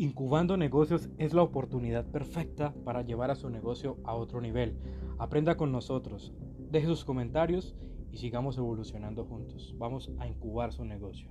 Incubando negocios es la oportunidad perfecta para llevar a su negocio a otro nivel. Aprenda con nosotros, deje sus comentarios y sigamos evolucionando juntos. Vamos a incubar su negocio.